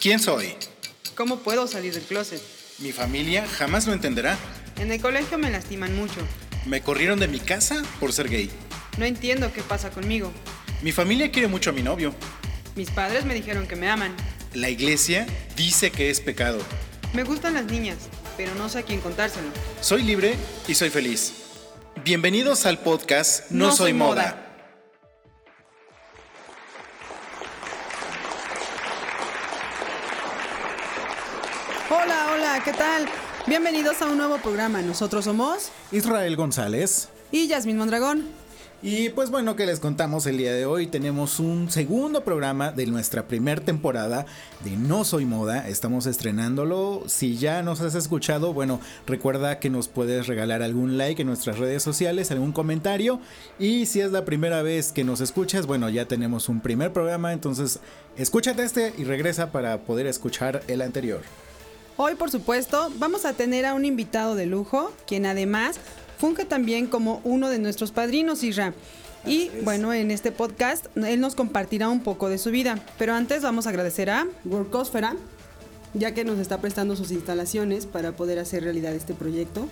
¿Quién soy? ¿Cómo puedo salir del closet? Mi familia jamás lo entenderá. En el colegio me lastiman mucho. Me corrieron de mi casa por ser gay. No entiendo qué pasa conmigo. Mi familia quiere mucho a mi novio. Mis padres me dijeron que me aman. La iglesia dice que es pecado. Me gustan las niñas, pero no sé a quién contárselo. Soy libre y soy feliz. Bienvenidos al podcast No, soy, moda. Hola, ¿qué tal? Bienvenidos a un nuevo programa. Nosotros somos Israel González. y Yasmín Mondragón. Y pues bueno, que les contamos el día de hoy. Tenemos un segundo programa de nuestra primera temporada de No Soy Moda. Estamos estrenándolo. Si ya nos has escuchado, bueno, recuerda que nos puedes regalar algún like en nuestras redes sociales, algún comentario. Y si es la primera vez que nos escuchas, bueno, ya tenemos un primer programa. Entonces, escúchate este y regresa para poder escuchar el anterior. Hoy, por supuesto, vamos a tener a un invitado de lujo, quien además funge también como uno de nuestros padrinos, Isra. Y bueno, en este podcast él nos compartirá un poco de su vida. Pero antes vamos a agradecer a Workosfera, ya que nos está prestando sus instalaciones para poder hacer realidad este proyecto.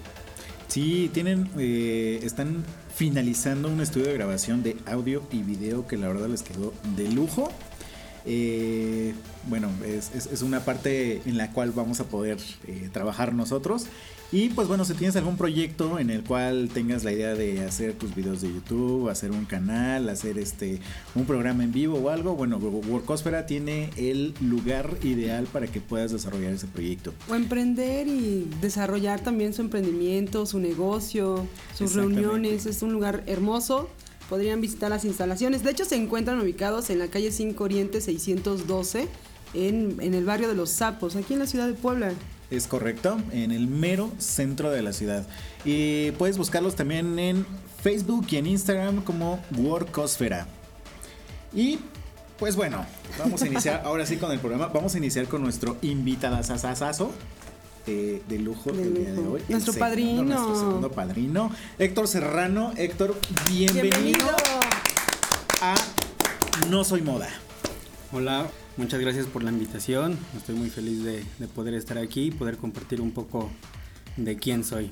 Sí, tienen, eh, están finalizando un estudio de grabación de audio y video que la verdad les quedó de lujo. Eh, bueno, es, es- es una parte en la cual vamos a poder eh, trabajar nosotros. Y pues bueno, si tienes algún proyecto en el cual tengas la idea de hacer tus videos de YouTube, hacer un canal, hacer este un programa en vivo o algo, bueno, Workosfera tiene el lugar ideal para que puedas desarrollar ese proyecto. O emprender y desarrollar también su emprendimiento, su negocio, sus reuniones. Es un lugar hermoso. Podrían visitar las instalaciones. De hecho, se encuentran ubicados en la calle 5 Oriente 612, en, en el barrio de Los Sapos, aquí en la ciudad de Puebla. Es correcto, en el mero centro de la ciudad. Y puedes buscarlos también en Facebook y en Instagram como Workosfera. Y pues bueno, vamos a iniciar ahora sí con el programa. Vamos a iniciar con nuestro invitadazazazazo de, de lujo De del día de lujo. hoy. El Nuestro segundo, padrino. Nuestro segundo padrino, Héctor Serrano. Héctor, bienvenido, a No Soy Moda. Hola, muchas gracias por la invitación. Estoy muy feliz de, de poder estar aquí y poder compartir un poco de quién soy.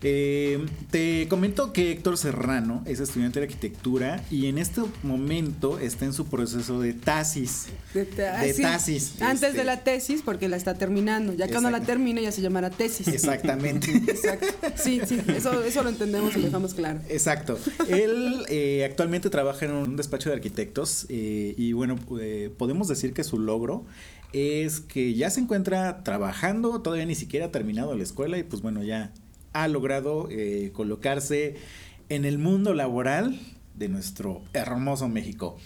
Eh, te comento que Héctor Serrano es estudiante de arquitectura y en este momento está en su proceso de tasis. De, De tasis, Antes este. de la tesis, porque la está terminando. Ya cuando la termine ya se llamará tesis. Exactamente. Exacto. Sí, sí, eso, eso lo entendemos y lo dejamos claro. Exacto. Él eh, actualmente trabaja en un despacho de arquitectos eh, y bueno, eh, podemos decir que su logro es que ya se encuentra trabajando, todavía ni siquiera ha terminado la escuela y pues bueno, ya ha logrado eh, colocarse en el mundo laboral de nuestro hermoso México.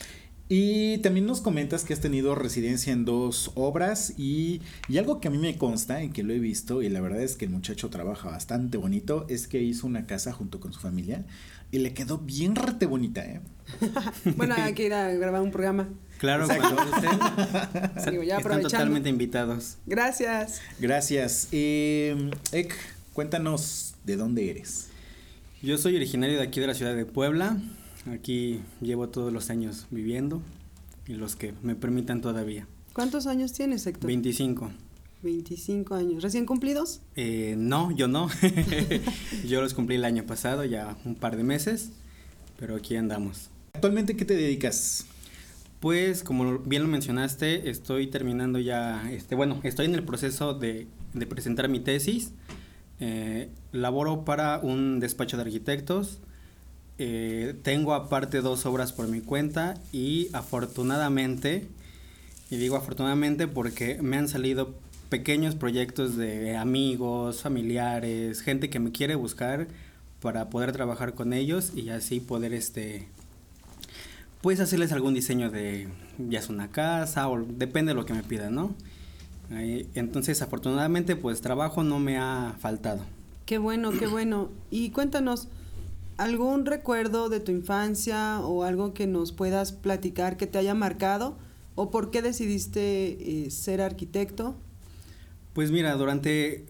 Y también nos comentas que has tenido residencia en dos obras y, y algo que a mí me consta y que lo he visto y la verdad es que el muchacho trabaja bastante bonito es que hizo una casa junto con su familia y le quedó bien rete bonita, ¿eh? Bueno, hay que ir a grabar un programa. Claro, cuando gusten, Digo, ya están totalmente invitados. Gracias. Gracias. Eh, Ek, cuéntanos de dónde eres. Yo soy originario de aquí de la ciudad de Puebla. Aquí llevo todos los años viviendo y los que me permitan todavía. ¿Cuántos años tienes, Héctor? 25. 25 años. ¿Recién cumplidos? Eh, no, yo no. yo los cumplí el año pasado, ya un par de meses, pero aquí andamos. ¿Actualmente qué te dedicas? Pues como bien lo mencionaste, estoy terminando ya, este, bueno, estoy en el proceso de, de presentar mi tesis. Eh, laboro para un despacho de arquitectos. Eh, tengo aparte dos obras por mi cuenta y afortunadamente, y digo afortunadamente porque me han salido pequeños proyectos de amigos, familiares, gente que me quiere buscar para poder trabajar con ellos y así poder este pues hacerles algún diseño de ya es una casa o depende de lo que me pidan, ¿no? Entonces, afortunadamente, pues trabajo no me ha faltado. Qué bueno, qué bueno. Y cuéntanos, ¿algún recuerdo de tu infancia o algo que nos puedas platicar que te haya marcado? ¿O por qué decidiste eh, ser arquitecto? Pues mira, durante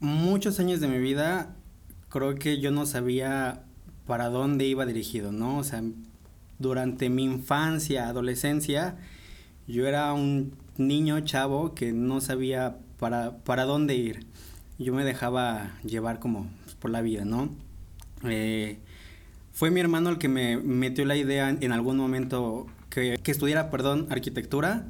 muchos años de mi vida, creo que yo no sabía para dónde iba dirigido, ¿no? O sea, durante mi infancia, adolescencia, yo era un niño chavo que no sabía para, para dónde ir. Yo me dejaba llevar como pues, por la vida, ¿no? Eh, fue mi hermano el que me metió la idea en algún momento que, que estudiara, perdón, arquitectura.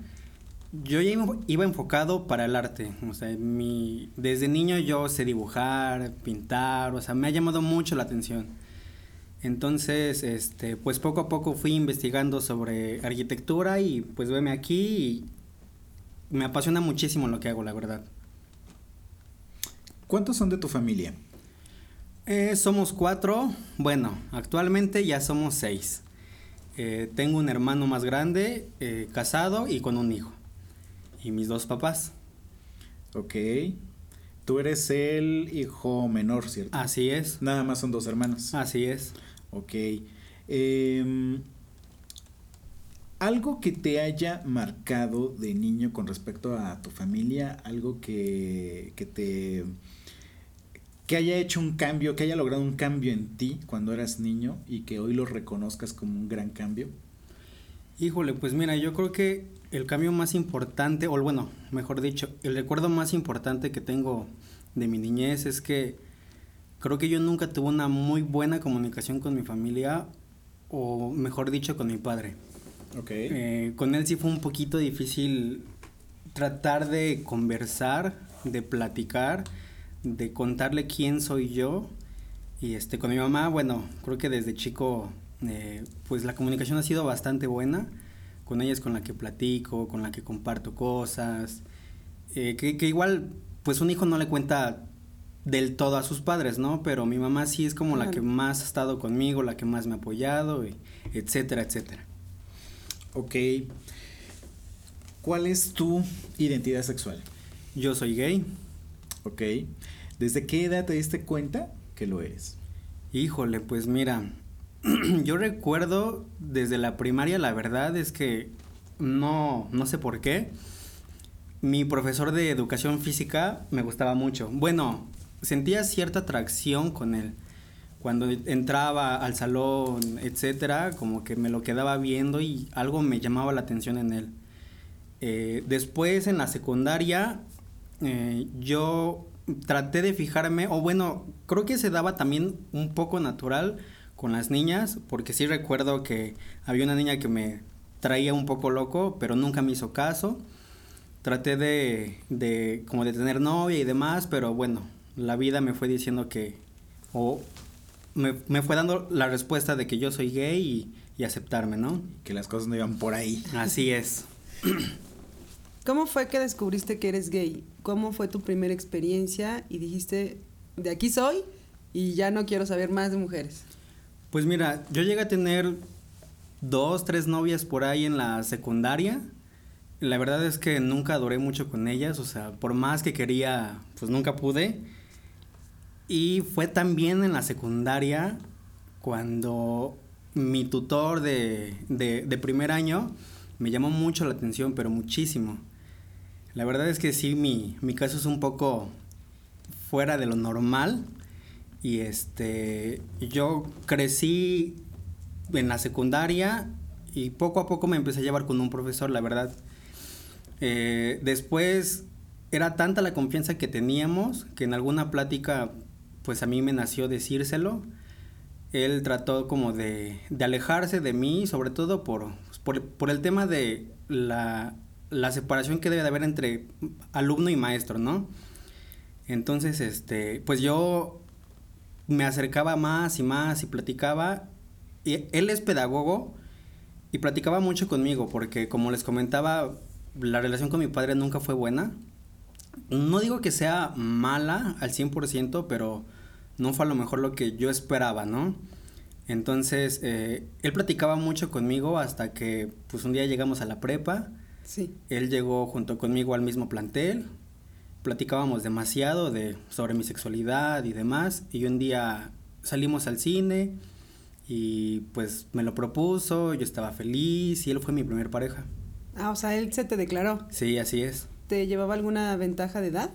Yo ya iba enfocado para el arte, o sea, desde niño yo sé dibujar, pintar, o sea, me ha llamado mucho la atención. Entonces, este, pues poco a poco fui investigando sobre arquitectura y pues veme aquí me apasiona muchísimo lo que hago, la verdad. ¿Cuántos son de tu familia? Eh, somos cuatro, bueno, actualmente ya somos seis. Eh, tengo un hermano más grande, eh, casado y con un hijo. Y mis dos papás. Ok. Tú eres el hijo menor, ¿cierto? Así es. Nada más son dos hermanos. Así es. Ok. Em, algo que te haya marcado de niño con respecto a tu familia, algo que, que te que haya hecho un cambio, que haya logrado un cambio en ti cuando eras niño y que hoy lo reconozcas como un gran cambio? Híjole, pues mira, yo creo que el cambio más importante, o bueno, mejor dicho, el recuerdo más importante que tengo de mi niñez es que creo que yo nunca tuve una muy buena comunicación con mi familia, o mejor dicho, con mi padre. Ok. Eh, con él sí fue un poquito difícil tratar de conversar, de platicar de contarle quién soy yo. Y este, con mi mamá, bueno, creo que desde chico, eh, pues la comunicación ha sido bastante buena. Con ella es con la que platico, con la que comparto cosas. Eh, que, que, igual, pues un hijo no le cuenta del todo a sus padres, ¿no? Pero mi mamá sí es como claro. la que más ha estado conmigo, la que más me ha apoyado, y etcétera, etcétera. Ok. ¿Cuál es tu identidad sexual? Yo soy gay. Ok. ¿Desde qué edad te diste cuenta que lo eres? Híjole, pues mira, yo recuerdo desde la primaria, la verdad es que no, no sé por qué. Mi profesor de educación física me gustaba mucho. Bueno, sentía cierta atracción con él. Cuando entraba al salón, etcétera, como que me lo quedaba viendo y algo me llamaba la atención en él. Eh, después en la secundaria eh, yo traté de fijarme, o bueno, creo que se daba también un poco natural con las niñas, porque sí recuerdo que había una niña que me traía un poco loco, pero nunca me hizo caso. Traté de, de como de tener novia y demás, pero bueno, la vida me fue diciendo que, o me, me, fue dando la respuesta de que yo soy gay y, y aceptarme, ¿no? Que las cosas no iban por ahí. Así es. ¿Cómo fue que descubriste que eres gay? ¿Cómo fue tu primera experiencia y dijiste, de aquí soy y ya no quiero saber más de mujeres? Pues mira, yo llegué a tener dos, tres novias por ahí en la secundaria. La verdad es que nunca duré mucho con ellas, o sea, por más que quería, pues nunca pude. Y fue también en la secundaria cuando mi tutor de, de, primer año me llamó mucho la atención, pero muchísimo. La verdad es que sí, mi, mi caso es un poco fuera de lo normal. Y este, yo crecí en la secundaria y poco a poco me empecé a llevar con un profesor, la verdad. Eh, después era tanta la confianza que teníamos que en alguna plática, pues a mí me nació decírselo. Él trató como de, de alejarse de mí, sobre todo por, por, por el tema de la la separación que debe de haber entre alumno y maestro, ¿no? Entonces, este, pues yo me acercaba más y más y platicaba. Y él es pedagogo y platicaba mucho conmigo porque, como les comentaba, la relación con mi padre nunca fue buena. No digo que sea mala al 100%, pero no fue a lo mejor lo que yo esperaba, ¿no? Entonces, eh, él platicaba mucho conmigo hasta que, pues, un día llegamos a la prepa Sí. Él llegó junto conmigo al mismo plantel, platicábamos demasiado de, sobre mi sexualidad y demás, y un día salimos al cine y pues me lo propuso, yo estaba feliz y él fue mi primer pareja. Ah, o sea, él se te declaró. Sí, así es. ¿Te llevaba alguna ventaja de edad?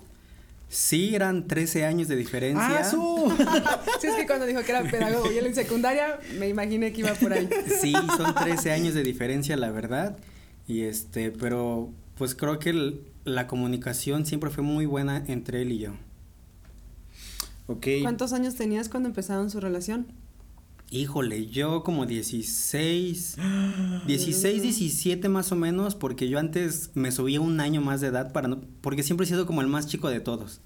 Sí, eran 13 años de diferencia. ¡Ah, su! sí, es que cuando dijo que era pedagogo y él en secundaria, me imaginé que iba por ahí. Sí, son 13 años de diferencia, la verdad. Y este, pero pues creo que la comunicación siempre fue muy buena entre él y yo. Ok. ¿Cuántos años tenías cuando empezaron su relación? Híjole, yo como 16, 16, 17 más o menos, porque yo antes me subía un año más de edad para no, porque siempre he sido como el más chico de todos.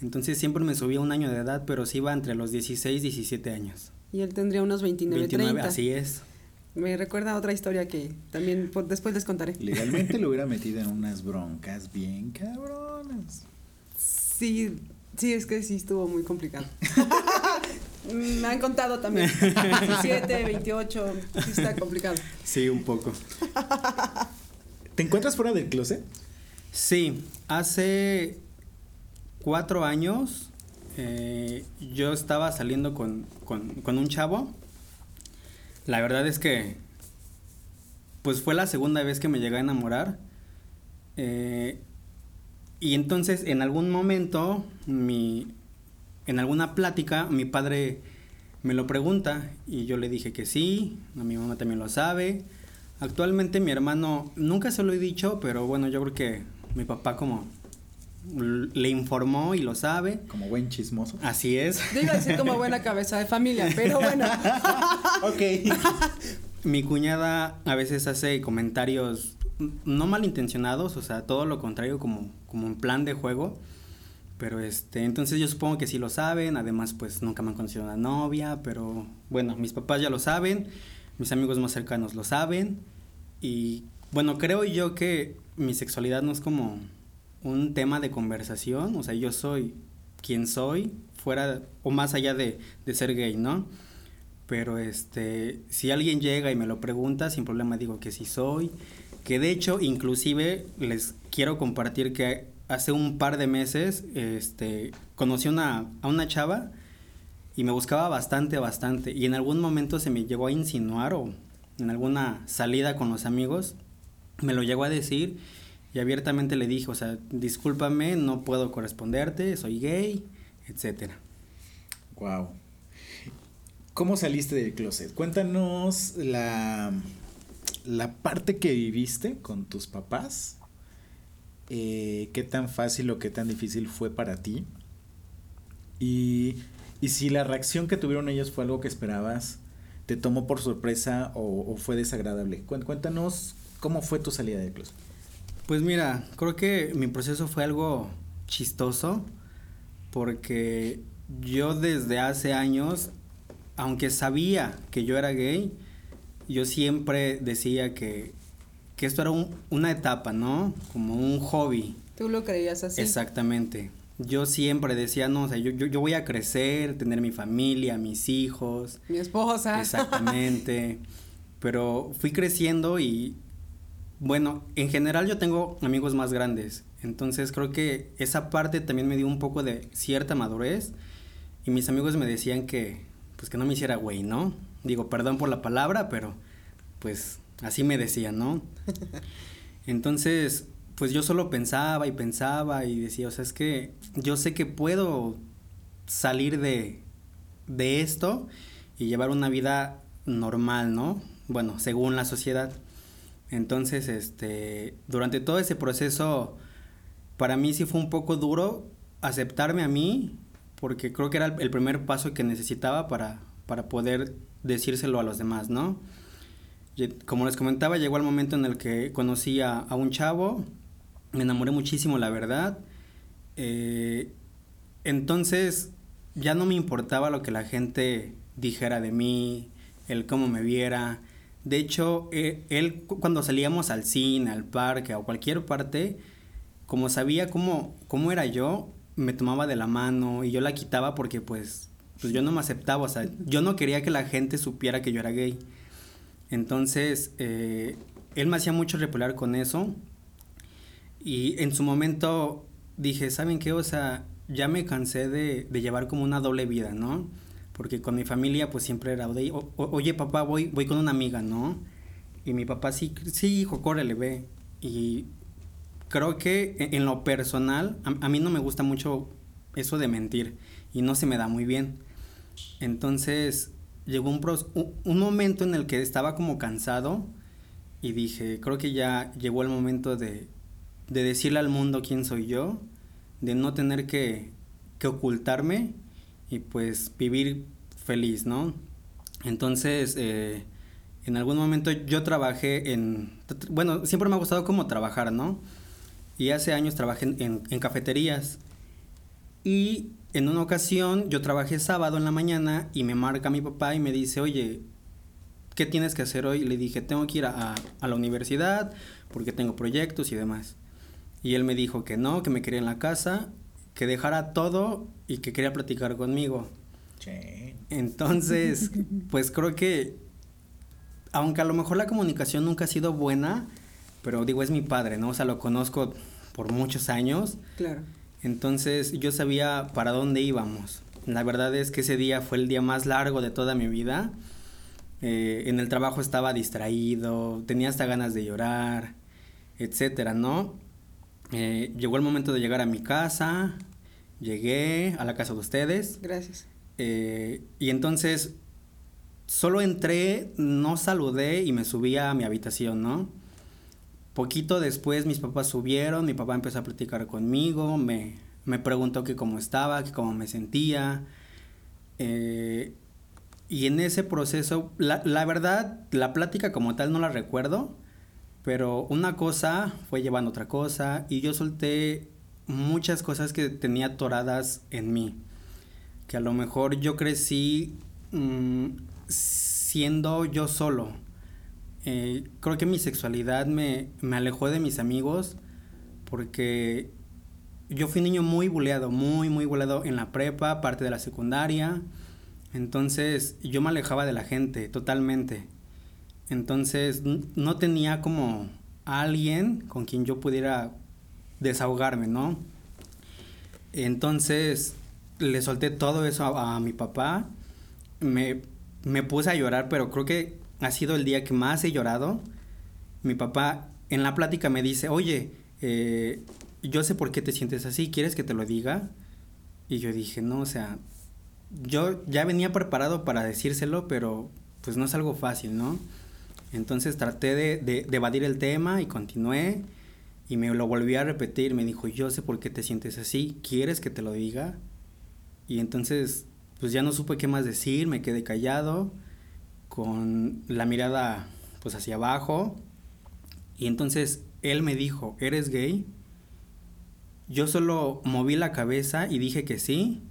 Entonces siempre me subía un año de edad, pero sí iba entre los 16 y 17 años. Y él tendría unos 29, 29 30. Así es. Me recuerda a otra historia que también después les contaré. Legalmente lo hubiera metido en unas broncas bien cabronas. Sí, sí, es que sí estuvo muy complicado. Me han contado también. 17, 28, sí está complicado. Sí, un poco. ¿Te encuentras fuera del closet? Sí, hace cuatro años eh, yo estaba saliendo con, con, un chavo. La verdad es que, pues fue la segunda vez que me llegué a enamorar. Eh, y entonces en algún momento, mi, en alguna plática, mi padre me lo pregunta y yo le dije que sí, a mi mamá también lo sabe. Actualmente mi hermano, nunca se lo he dicho, pero bueno, yo creo que mi papá como le informó y lo sabe. Como buen chismoso. Así es. Digo decir como buena cabeza de familia, pero bueno. ok. Mi cuñada a veces hace comentarios no malintencionados, o sea, todo lo contrario, como, como en plan de juego. Pero este, entonces yo supongo que sí lo saben, además pues nunca me han conocido una novia, pero bueno, mis papás ya lo saben, mis amigos más cercanos lo saben y bueno, creo yo que mi sexualidad no es como un tema de conversación, o sea, yo soy quien soy, fuera o más allá de, de ser gay, ¿no? Pero este, si alguien llega y me lo pregunta, sin problema digo que sí soy, que de hecho inclusive les quiero compartir que hace un par de meses este, conocí una, a una chava y me buscaba bastante, bastante. Y en algún momento se me llegó a insinuar o en alguna salida con los amigos, me lo llegó a decir y abiertamente le dije, o sea, discúlpame, no puedo corresponderte, soy gay, etcétera. Wow. ¿Cómo saliste del closet? Cuéntanos la, la parte que viviste con tus papás eh, qué tan fácil o qué tan difícil fue para ti. Y, si la reacción que tuvieron ellos fue algo que esperabas, te tomó por sorpresa o, fue desagradable. Cuéntanos cómo fue tu salida de closet. Pues mira, creo que mi proceso fue algo chistoso porque yo desde hace años, aunque sabía que yo era gay, yo siempre decía que que esto era una etapa, ¿no? Como un hobby. Tú lo creías así. Exactamente. Yo siempre decía, no, o sea, yo, yo, voy a crecer, tener mi familia, mis hijos. Mi esposa. Exactamente. Pero fui creciendo y, bueno, en general yo tengo amigos más grandes. Entonces creo que esa parte también me dio un poco de cierta madurez. Y mis amigos me decían que, pues que no me hiciera güey, ¿no? Digo, perdón por la palabra, pero pues Así me decían, ¿no? Entonces, pues yo solo pensaba y pensaba y decía, o sea, es que yo sé que puedo salir de, de esto y llevar una vida normal, ¿no? Bueno, según la sociedad. Entonces, este, durante todo ese proceso, para mí sí fue un poco duro aceptarme a mí, porque creo que era el primer paso que necesitaba para, para poder decírselo a los demás, ¿no? Como les comentaba, llegó el momento en el que conocí a, un chavo, me enamoré muchísimo, la verdad. Eh, entonces ya no me importaba lo que la gente dijera de mí, el cómo me viera. De hecho, eh, él cuando salíamos al cine, al parque o cualquier parte, como sabía cómo, cómo era yo, me tomaba de la mano y yo la quitaba porque pues, pues yo no me aceptaba, o sea, yo no quería que la gente supiera que yo era gay. Entonces, eh, él me hacía mucho repelar con eso. Y en su momento dije, ¿saben qué? O sea, ya me cansé de, llevar como una doble vida, ¿no? Porque con mi familia pues siempre era, oye papá, voy, voy con una amiga, ¿no? Y mi papá, sí, sí, hijo, córrele, ve. Y creo que e, en, lo personal, a, mí no me gusta mucho eso de mentir y no se me da muy bien. Entonces, llegó un, un momento en el que estaba como cansado y dije, creo que ya llegó el momento de, de decirle al mundo quién soy yo, de no tener que, que ocultarme y pues vivir feliz, ¿no? Entonces, eh, en algún momento yo trabajé en, bueno, siempre me ha gustado como trabajar, ¿no? Y hace años trabajé en, en, cafeterías. Y en una ocasión yo trabajé sábado en la mañana y me marca mi papá y me dice, oye, ¿qué tienes que hacer hoy? Le dije, tengo que ir a, a, la universidad porque tengo proyectos y demás. Y él me dijo que no, que me quería en la casa, que dejara todo y que quería platicar conmigo. Entonces, pues creo que, aunque a lo mejor la comunicación nunca ha sido buena, pero digo, es mi padre, ¿no? O sea, lo conozco por muchos años. Claro. Entonces, yo sabía para dónde íbamos. La verdad es que ese día fue el día más largo de toda mi vida. Eh, en el trabajo estaba distraído, tenía hasta ganas de llorar, etcétera, ¿no? Eh, llegó el momento de llegar a mi casa, llegué a la casa de ustedes. Gracias. Eh, y entonces solo entré, no saludé y me subí a mi habitación, ¿no? Poquito después mis papás subieron, mi papá empezó a platicar conmigo, me, me preguntó que cómo estaba, que cómo me sentía. Eh, y en ese proceso, la, la, verdad, la plática como tal no la recuerdo, pero una cosa fue llevando otra cosa y yo solté muchas cosas que tenía atoradas en mí que a lo mejor yo crecí mmm, siendo yo solo. Eh, creo que mi sexualidad me, me, alejó de mis amigos porque yo fui un niño muy buleado, muy, muy buleado en la prepa, parte de la secundaria. Entonces yo me alejaba de la gente totalmente. Entonces no tenía como alguien con quien yo pudiera desahogarme, ¿no? Entonces le solté todo eso a, a mi papá. Me, me, puse a llorar, pero creo que ha sido el día que más he llorado. Mi papá en la plática me dice, oye, eh, yo sé por qué te sientes así, ¿quieres que te lo diga? Y yo dije, no, o sea, yo ya venía preparado para decírselo, pero pues no es algo fácil, ¿no? Entonces traté de, evadir el tema y continué y me lo volví a repetir. Me dijo, yo sé por qué te sientes así, ¿quieres que te lo diga? Y entonces, pues ya no supe qué más decir, me quedé callado, con la mirada pues hacia abajo. Y entonces él me dijo, ¿eres gay? Yo solo moví la cabeza y dije que sí.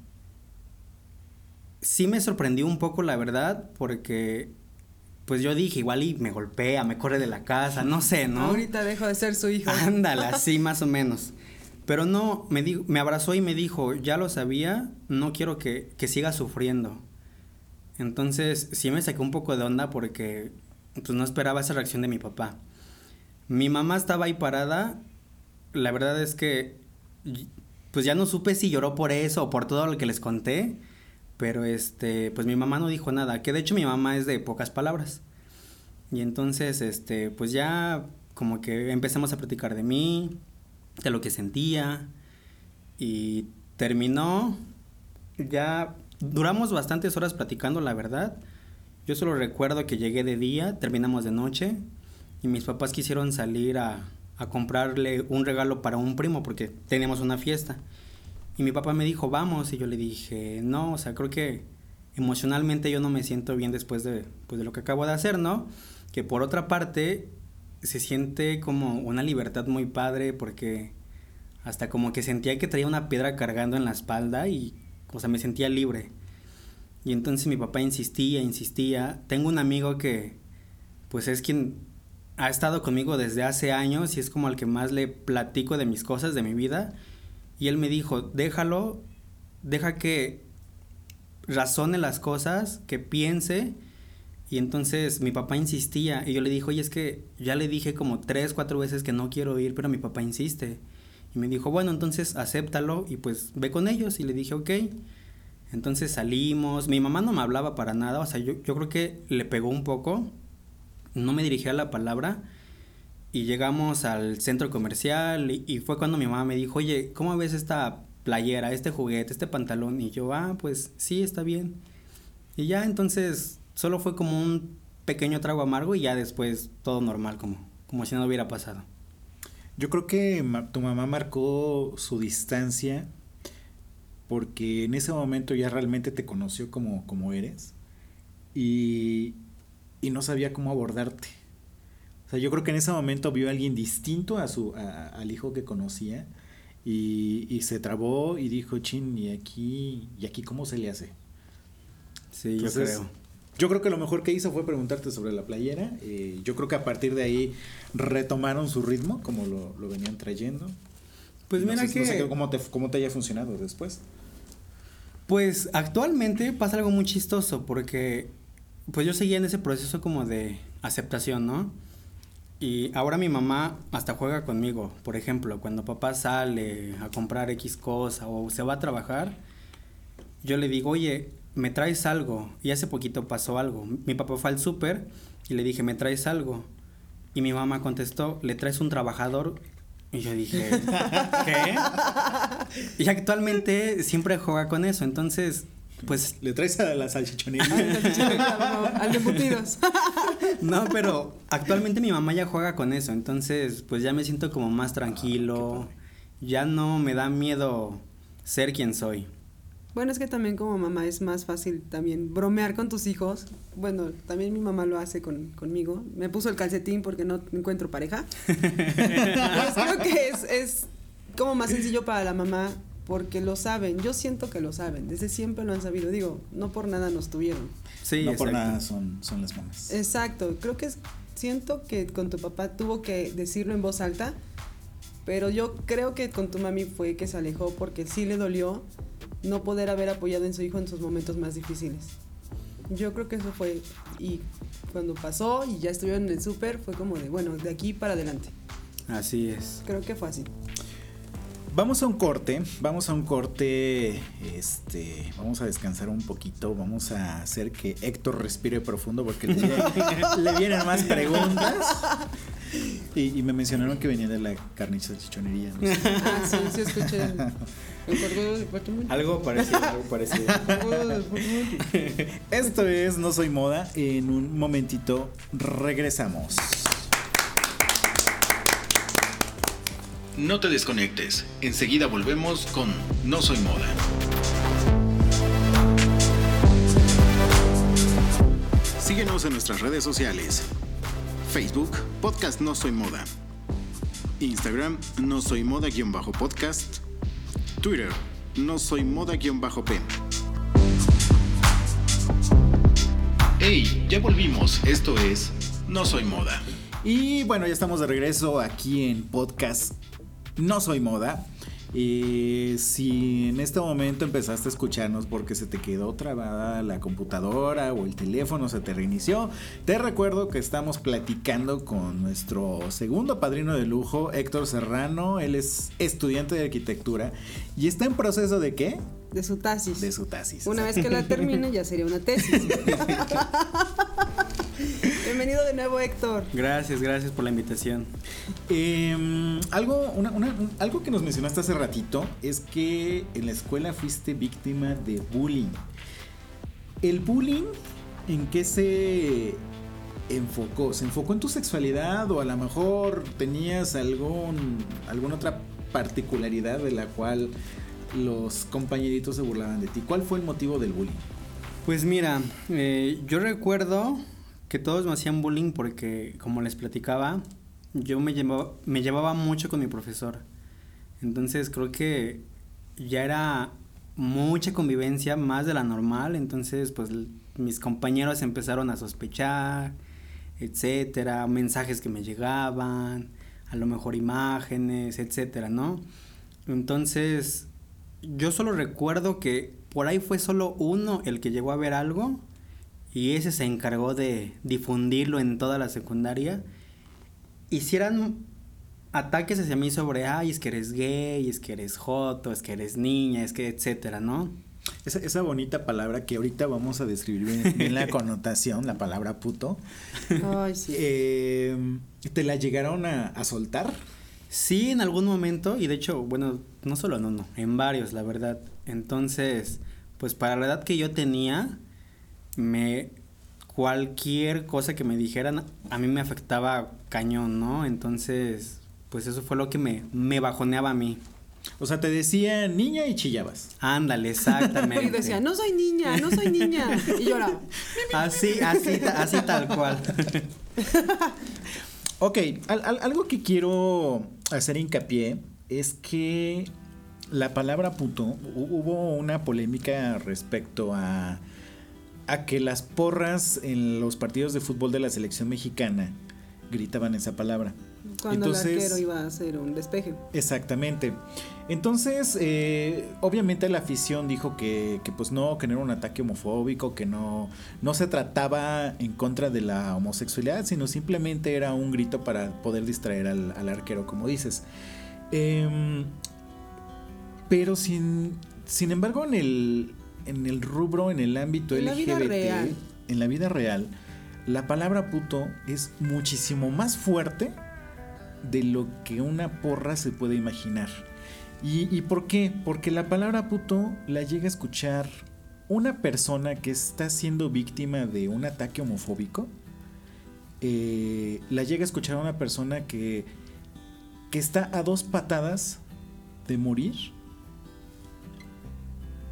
Sí me sorprendió un poco, la verdad, porque pues yo dije, igual y me golpea, me corre de la casa, no sé, ¿no? Ahorita dejo de ser su hijo. Ándale, así más o menos. Pero no, me, dijo, me abrazó y me dijo, ya lo sabía, no quiero que, que siga sufriendo. Entonces sí me saqué un poco de onda porque pues no esperaba esa reacción de mi papá. Mi mamá estaba ahí parada, la verdad es que pues ya no supe si lloró por eso o por todo lo que les conté, pero este, pues mi mamá no dijo nada, que de hecho mi mamá es de pocas palabras. Y entonces, este, pues ya como que empezamos a platicar de mí, de lo que sentía y terminó ya duramos bastantes horas platicando la verdad. Yo solo recuerdo que llegué de día terminamos de noche y mis papás quisieron salir a, comprarle un regalo para un primo porque teníamos una fiesta. Y mi papá me dijo vamos y yo le dije no o sea creo que emocionalmente yo no me siento bien después de, pues, de lo que acabo de hacer no que por otra parte se siente como una libertad muy padre porque hasta como que sentía que traía una piedra cargando en la espalda y, o sea, me sentía libre. Y entonces mi papá insistía, insistía. Tengo un amigo que, pues es quien ha estado conmigo desde hace años y es como al que más le platico de mis cosas, de mi vida. Y él me dijo, déjalo, deja que razone las cosas, que piense y entonces mi papá insistía y yo le dije, oye, es que ya le dije como tres, cuatro veces que no quiero ir, pero mi papá insiste. Y me dijo, bueno, entonces acéptalo y pues ve con ellos. Y le dije, ok. Entonces salimos. Mi mamá no me hablaba para nada, o sea, yo, yo creo que le pegó un poco. No me dirigía la palabra. Y llegamos al centro comercial y, y fue cuando mi mamá me dijo, oye, ¿cómo ves esta playera, este juguete, este pantalón? Y yo, ah, pues sí, está bien. Y ya entonces Solo fue como un pequeño trago amargo y ya después todo normal, como, como si no hubiera pasado. Yo creo que tu mamá marcó su distancia porque en ese momento ya realmente te conoció como, como eres y, y no sabía cómo abordarte. O sea, yo creo que en ese momento vio a alguien distinto a su, al hijo que conocía y, y, se trabó y dijo, chin, ¿y aquí, ¿y aquí cómo se le hace? Sí, yo creo. Yo creo que lo mejor que hizo fue preguntarte sobre la playera. Eh, yo creo que a partir de ahí retomaron su ritmo, como lo, lo venían trayendo. Pues mira que... No sé cómo te, cómo te haya funcionado después. Pues actualmente pasa algo muy chistoso porque pues yo seguía en ese proceso como de aceptación, ¿no? Y ahora mi mamá hasta juega conmigo. Por ejemplo, cuando papá sale a comprar X cosa o se va a trabajar, yo le digo, oye, me traes algo. Y hace poquito pasó algo. Mi papá fue al súper y le dije, me traes algo. Y mi mamá contestó, le traes un trabajador. Y yo dije, ¿qué? Y actualmente siempre juega con eso. Entonces, pues le traes a la salchichonería. al de no, pero actualmente mi mamá ya juega con eso, entonces pues ya me siento como más tranquilo, ya no me da miedo ser quien soy. Bueno, es que también como mamá es más fácil también bromear con tus hijos. Bueno, también mi mamá lo hace con, conmigo. Me puso el calcetín porque no encuentro pareja. pues creo que es, es como más sencillo para la mamá porque lo saben, yo siento que lo saben, desde siempre lo han sabido, digo, no por nada nos tuvieron. Sí, no por nada son, son las mamás. Exacto, creo que siento que con tu papá tuvo que decirlo en voz alta, pero yo creo que con tu mami fue que se alejó porque sí le dolió no poder haber apoyado en su hijo en sus momentos más difíciles. Yo creo que eso fue, y cuando pasó y ya estuvieron en el súper, fue como de, bueno, de aquí para adelante. Así es. Creo que fue así. Vamos a un corte, vamos a un corte, este, vamos a descansar un poquito, vamos a hacer que Héctor respire profundo porque le, vienen más preguntas. Y, me mencionaron que venía de la carniza chichonería. Ah, sí, sí escuché. Algo parecido, algo parecido. Esto es No Soy Moda. En un momentito regresamos. No te desconectes, enseguida volvemos con No Soy Moda. Síguenos en nuestras redes sociales. Facebook, Podcast No Soy Moda. Instagram, No Soy Moda-podcast. Twitter, No Soy Moda-p. ¡Hey! Ya volvimos. Esto es No Soy Moda. Y bueno, ya estamos de regreso aquí en Podcast no soy moda. Y si en este momento empezaste a escucharnos porque se te quedó trabada la computadora o el teléfono se te reinició, te recuerdo que estamos platicando con nuestro segundo padrino de lujo, Héctor Serrano. Él es estudiante de arquitectura y está en proceso de qué? De su tesis. De su tesis. Una vez que la termine ya sería una tesis. Bienvenido de nuevo, Héctor. Gracias, gracias por la invitación. Em, algo, algo que nos mencionaste hace ratito es que en la escuela fuiste víctima de bullying. ¿El bullying en qué se enfocó? ¿Se enfocó en tu sexualidad o a lo mejor tenías algún, alguna otra particularidad de la cual los compañeritos se burlaban de ti? ¿Cuál fue el motivo del bullying? Pues mira, eh, yo recuerdo que todos me hacían bullying porque, como les platicaba, yo me llevaba, me llevaba mucho con mi profesor. Entonces creo que ya era mucha convivencia, más de la normal. Entonces, pues mis compañeros empezaron a sospechar, etcétera, mensajes que me llegaban, a lo mejor imágenes, etcétera, ¿no? Entonces, yo solo recuerdo que por ahí fue solo uno el que llegó a ver algo y ese se encargó de difundirlo en toda la secundaria. Hicieran ataques hacia mí sobre, ay, es que eres gay, es que eres joto, es que eres niña, es que etcétera, ¿no? Esa, esa bonita palabra que ahorita vamos a describir en la connotación, la palabra puto. Ay, sí. Em, ¿Te la llegaron a, a, soltar? Sí, en algún momento, y de hecho, bueno, no solo en uno, en varios, la verdad. Entonces, pues para la edad que yo tenía, me cualquier cosa que me dijeran a mí me afectaba cañón, ¿no? Entonces, pues eso fue lo que me, me bajoneaba a mí. O sea, te decía niña y chillabas. Ándale, exactamente. Y decía, no soy niña, no soy niña. Y lloraba. Así, así, así tal cual. ok, al- al- algo que quiero hacer hincapié es que la palabra puto, hu- hubo una polémica respecto a, a que las porras en los partidos de fútbol de la selección mexicana gritaban esa palabra. Cuando Entonces- el arquero iba a hacer un despeje. Exactamente. Entonces, eh, obviamente la afición dijo que, que, pues no, que no era un ataque homofóbico, que no, no se trataba en contra de la homosexualidad, sino simplemente era un grito para poder distraer al, al arquero, como dices. Em, pero sin, sin embargo, en el, en el rubro, en el ámbito En la vida LGBT, real. en la vida real, la palabra puto es muchísimo más fuerte de lo que una porra se puede imaginar. ¿Y, y por qué? Porque la palabra puto la llega a escuchar una persona que está siendo víctima de un ataque homofóbico. eh, la llega a escuchar una persona que, que está a dos patadas de morir.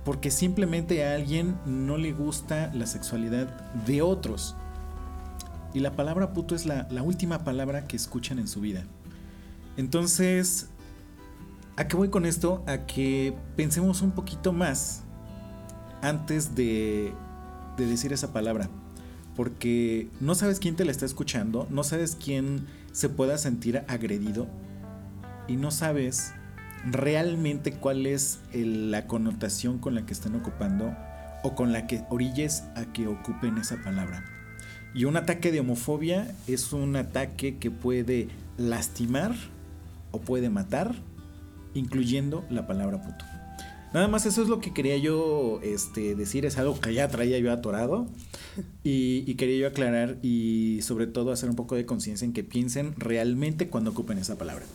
Porque simplemente a alguien no le gusta la sexualidad de otros. Y la palabra puto es la, última palabra que escuchan en su vida. Entonces, ¿a qué voy con esto? A que pensemos un poquito más antes de decir esa palabra. Porque no sabes quién te la está escuchando, no sabes quién se pueda sentir agredido y no sabes realmente cuál es la connotación con la que están ocupando o con la que orilles a que ocupen esa palabra. Y un ataque de homofobia es un ataque que puede lastimar o puede matar, incluyendo la palabra puto. Nada más eso es lo que quería yo este, decir, es algo que ya traía yo atorado y, y quería yo aclarar y sobre todo hacer un poco de conciencia en que piensen realmente cuando ocupen esa palabra.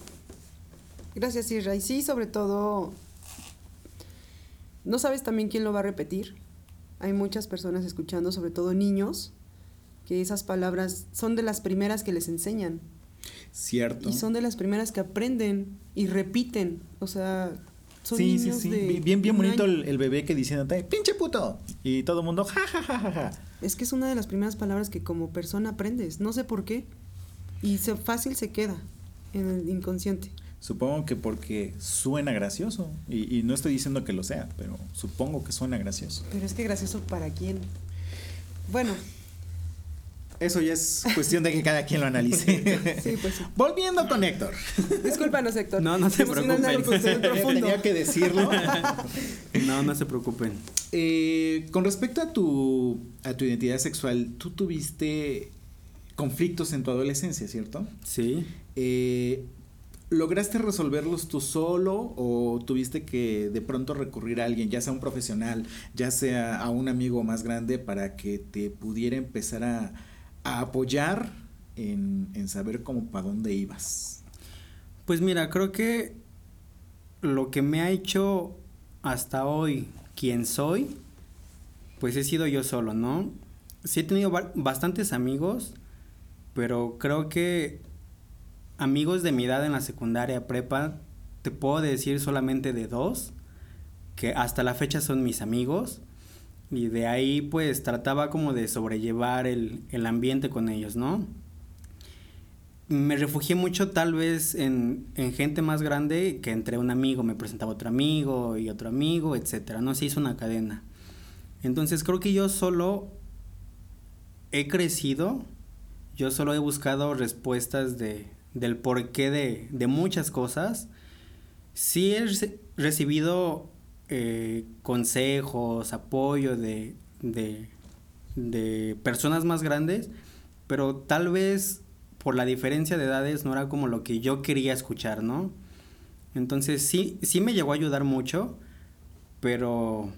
Gracias, Isra. Y sí, sobre todo, no sabes también quién lo va a repetir. Hay muchas personas escuchando, sobre todo niños, que esas palabras son de las primeras que les enseñan. Cierto. Y son de las primeras que aprenden y repiten. O sea, son sí, sí, niños sí. de Bien, bien bonito el bebé que diciéndote, pinche puto. Y todo el mundo, ja, ja, ja, ja, ja. Es que es una de las primeras palabras que como persona aprendes. No sé por qué. Y se, fácil se queda en el inconsciente. Supongo que porque suena gracioso. Y, y no estoy diciendo que lo sea, pero supongo que suena gracioso. Pero es que gracioso para quién. Bueno, Eso ya es cuestión de que cada quien lo analice. Sí, pues sí. Volviendo con Héctor. discúlpanos, Héctor. No, no se preocupen. Tenía que decirlo. No, no se preocupen. Eh, con respecto a tu, a tu identidad sexual, tú tuviste conflictos en tu adolescencia, ¿cierto? Sí. Eh, ¿Lograste resolverlos tú solo o tuviste que de pronto recurrir a alguien, ya sea un profesional, ya sea a un amigo más grande, para que te pudiera empezar a, apoyar en, en saber cómo para dónde ibas? Pues mira, creo que lo que me ha hecho hasta hoy quien soy, pues he sido yo solo, ¿no? Sí he tenido ba- bastantes amigos, pero creo que amigos de mi edad en la secundaria, prepa, te puedo decir solamente de dos, que hasta la fecha son mis amigos, y de ahí pues trataba como de sobrellevar el, el ambiente con ellos, ¿no? me refugié mucho tal vez en, en gente más grande que entre un amigo me presentaba otro amigo y otro amigo, etcétera, no se hizo una cadena. Entonces creo que yo solo he crecido, yo solo he buscado respuestas de, del porqué de, de muchas cosas. Sí he recibido eh, consejos, apoyo de, de, de personas más grandes, pero tal vez por la diferencia de edades no era como lo que yo quería escuchar, ¿no? Entonces sí, sí me llegó a ayudar mucho, pero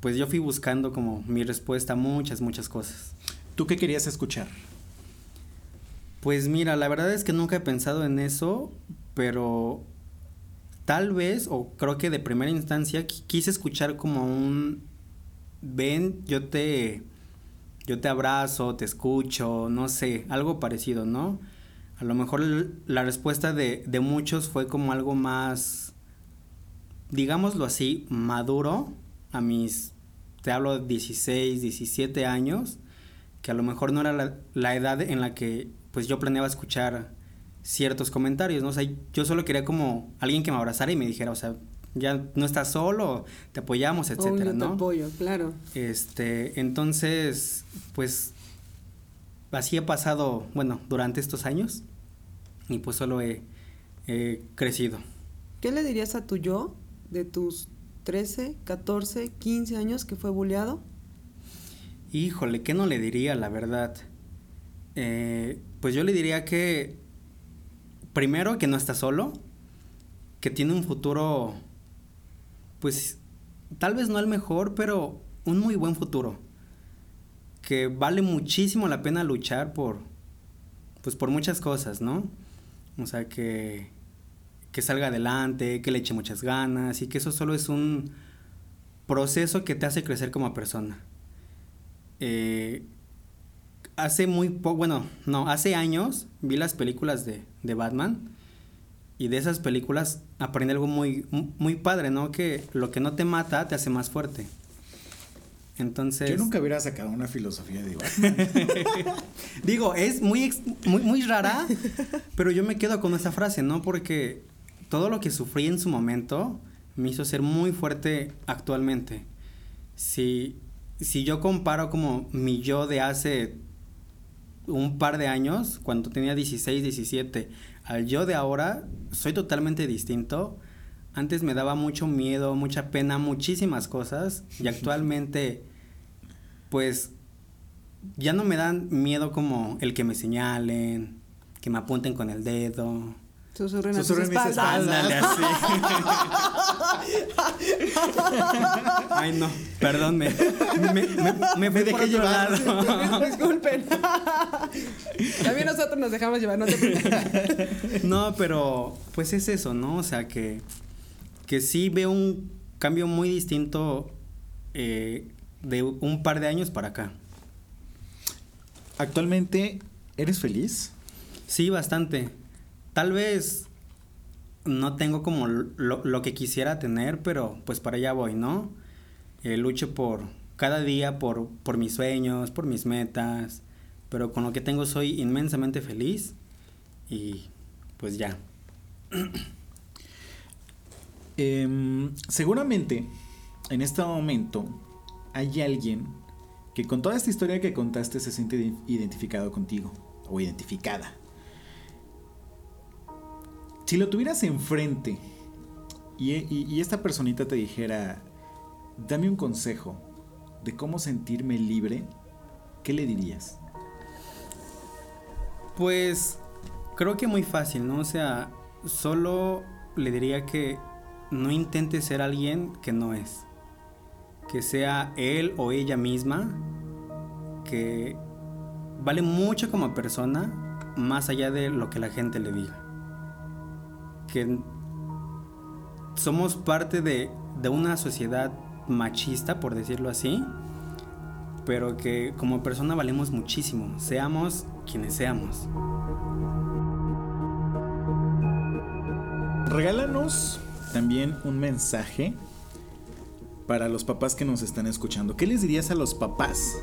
pues yo fui buscando como mi respuesta a muchas, muchas cosas. ¿Tú qué querías escuchar? Pues mira, la verdad es que nunca he pensado en eso, pero tal vez, o creo que de primera instancia, qui- quise escuchar como un, ven, yo te, yo te abrazo, te escucho, no sé, algo parecido, ¿no? A lo mejor la respuesta de, de muchos fue como algo más, digámoslo así, maduro a mis, te hablo de 16, 17 años, que a lo mejor no era la, la edad en la que pues yo planeaba escuchar ciertos comentarios, ¿no? O sea, yo solo quería como alguien que me abrazara y me dijera, o sea, ya no estás solo, te apoyamos, etcétera, ¿no? Te apoyo, claro. Este, entonces, pues así he pasado, bueno, durante estos años y pues solo he, he crecido. ¿Qué le dirías a tu yo de tus 13, 14, 15 años que fue bulleado? Híjole, ¿qué no le diría, la verdad? Eh, pues yo le diría que, primero, que no está solo, que tiene un futuro, pues, tal vez no el mejor, pero un muy buen futuro. Que vale muchísimo la pena luchar por, pues, por muchas cosas, ¿no? O sea, que, que salga adelante, que le eche muchas ganas y que eso solo es un proceso que te hace crecer como persona. Eh, hace muy poco, bueno, no, hace años vi las películas de, de, Batman y de esas películas aprendí algo muy, muy padre, ¿no? Que lo que no te mata te hace más fuerte. Entonces... Yo nunca hubiera sacado una filosofía de Batman. Digo, es muy, muy, muy rara, pero yo me quedo con esa frase, ¿no? Porque todo lo que sufrí en su momento me hizo ser muy fuerte actualmente. Si, si yo comparo como mi yo de hace un par de años, cuando tenía 16, 17, al yo de ahora, soy totalmente distinto. Antes me daba mucho miedo, mucha pena, muchísimas cosas. Y actualmente, pues, ya no me dan miedo como el que me señalen, que me apunten con el dedo. Susurren a tus espaldas. Ándale, así. Ay, no, perdón, me, me, me, me fui por otro lado. Disculpen. También nosotros nos dejamos llevar, no te No, pero pues es eso, ¿no? O sea, que, que sí veo un cambio muy distinto eh, de un par de años para acá. ¿Actualmente eres feliz? Sí, bastante. Tal vez no tengo como lo, lo, que quisiera tener, pero pues para allá voy, ¿no? Eh, lucho por cada día por, por mis sueños, por mis metas, pero con lo que tengo soy inmensamente feliz y pues ya. eh, seguramente en este momento hay alguien que con toda esta historia que contaste se siente identificado contigo o identificada. Si lo tuvieras enfrente y, esta personita te dijera, dame un consejo de cómo sentirme libre, ¿qué le dirías? Pues creo que muy fácil, ¿no? O sea, solo le diría que no intente ser alguien que no es. Que sea él o ella misma, que vale mucho como persona, más allá de lo que la gente le diga que somos parte de, de, una sociedad machista, por decirlo así, pero que como persona valemos muchísimo, seamos quienes seamos. Regálanos también un mensaje para los papás que nos están escuchando. ¿Qué les dirías a los papás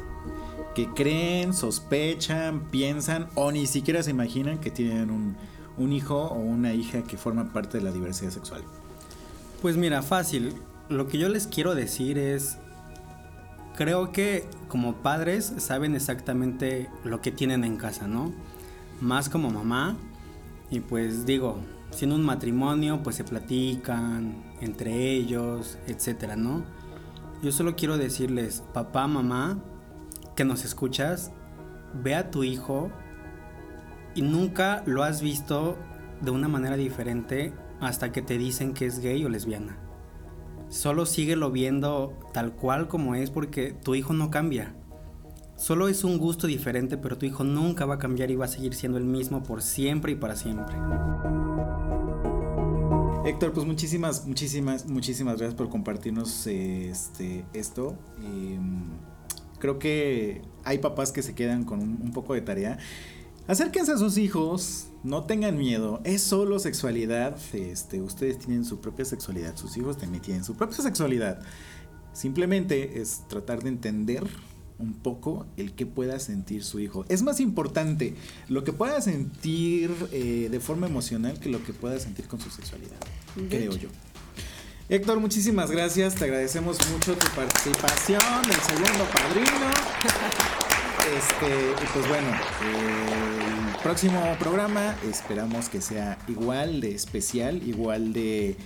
que creen, sospechan, piensan o ni siquiera se imaginan que tienen un, un hijo o una hija que forma parte de la diversidad sexual? Pues mira, fácil. Lo que yo les quiero decir es, creo que como padres saben exactamente lo que tienen en casa, ¿no? Más como mamá. Y pues digo, siendo un matrimonio, pues se platican entre ellos, etcétera, ¿no? Yo solo quiero decirles, papá, mamá, que nos escuchas, ve a tu hijo y nunca lo has visto de una manera diferente hasta que te dicen que es gay o lesbiana. Solo síguelo viendo tal cual como es porque tu hijo no cambia. Solo es un gusto diferente, pero tu hijo nunca va a cambiar y va a seguir siendo el mismo por siempre y para siempre. Héctor, pues muchísimas, muchísimas, muchísimas gracias por compartirnos este, esto. Eh, creo que hay papás que se quedan con un poco de tarea Acérquense a sus hijos, no tengan miedo, es solo sexualidad, este, ustedes tienen su propia sexualidad, sus hijos también tienen su propia sexualidad. Simplemente es tratar de entender un poco el que pueda sentir su hijo. Es más importante lo que pueda sentir eh, de forma emocional que lo que pueda sentir con su sexualidad, creo yo. Héctor, muchísimas gracias, te agradecemos mucho tu participación, el segundo padrino. Este, pues bueno, el próximo programa esperamos que sea igual de especial, igual de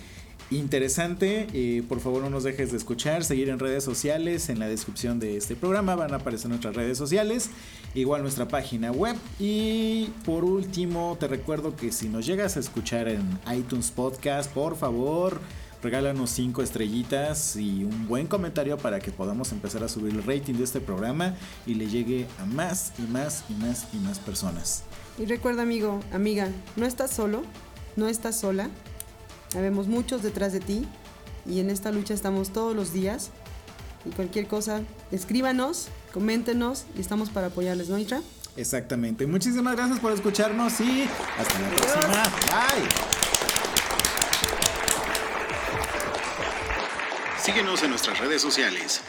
interesante. Por favor, no nos dejes de escuchar, seguir en redes sociales. En la descripción de este programa van a aparecer nuestras redes sociales, igual nuestra página web. Y por último, te recuerdo que si nos llegas a escuchar en iTunes Podcast, por favor regálanos cinco estrellitas y un buen comentario para que podamos empezar a subir el rating de este programa y le llegue a más y más y más y más personas. Y recuerda amigo, amiga, no estás solo, no estás sola, habemos muchos detrás de ti y en esta lucha estamos todos los días y cualquier cosa, escríbanos, coméntenos y estamos para apoyarles, ¿no, Itra? Exactamente. Muchísimas gracias por escucharnos y hasta la próxima. Bye. Síguenos en nuestras redes sociales.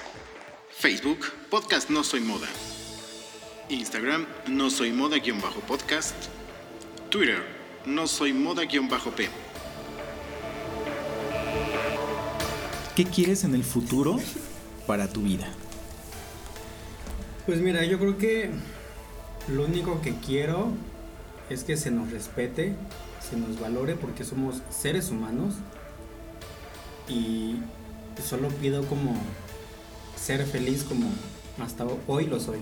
Facebook, Podcast No Soy Moda. Instagram, No Soy Moda-podcast. Twitter, No Soy Moda-p. ¿Qué quieres en el futuro para tu vida? Pues mira, yo creo que lo único que quiero es que se nos respete, se nos valore porque somos seres humanos y solo pido como ser feliz como hasta hoy lo soy.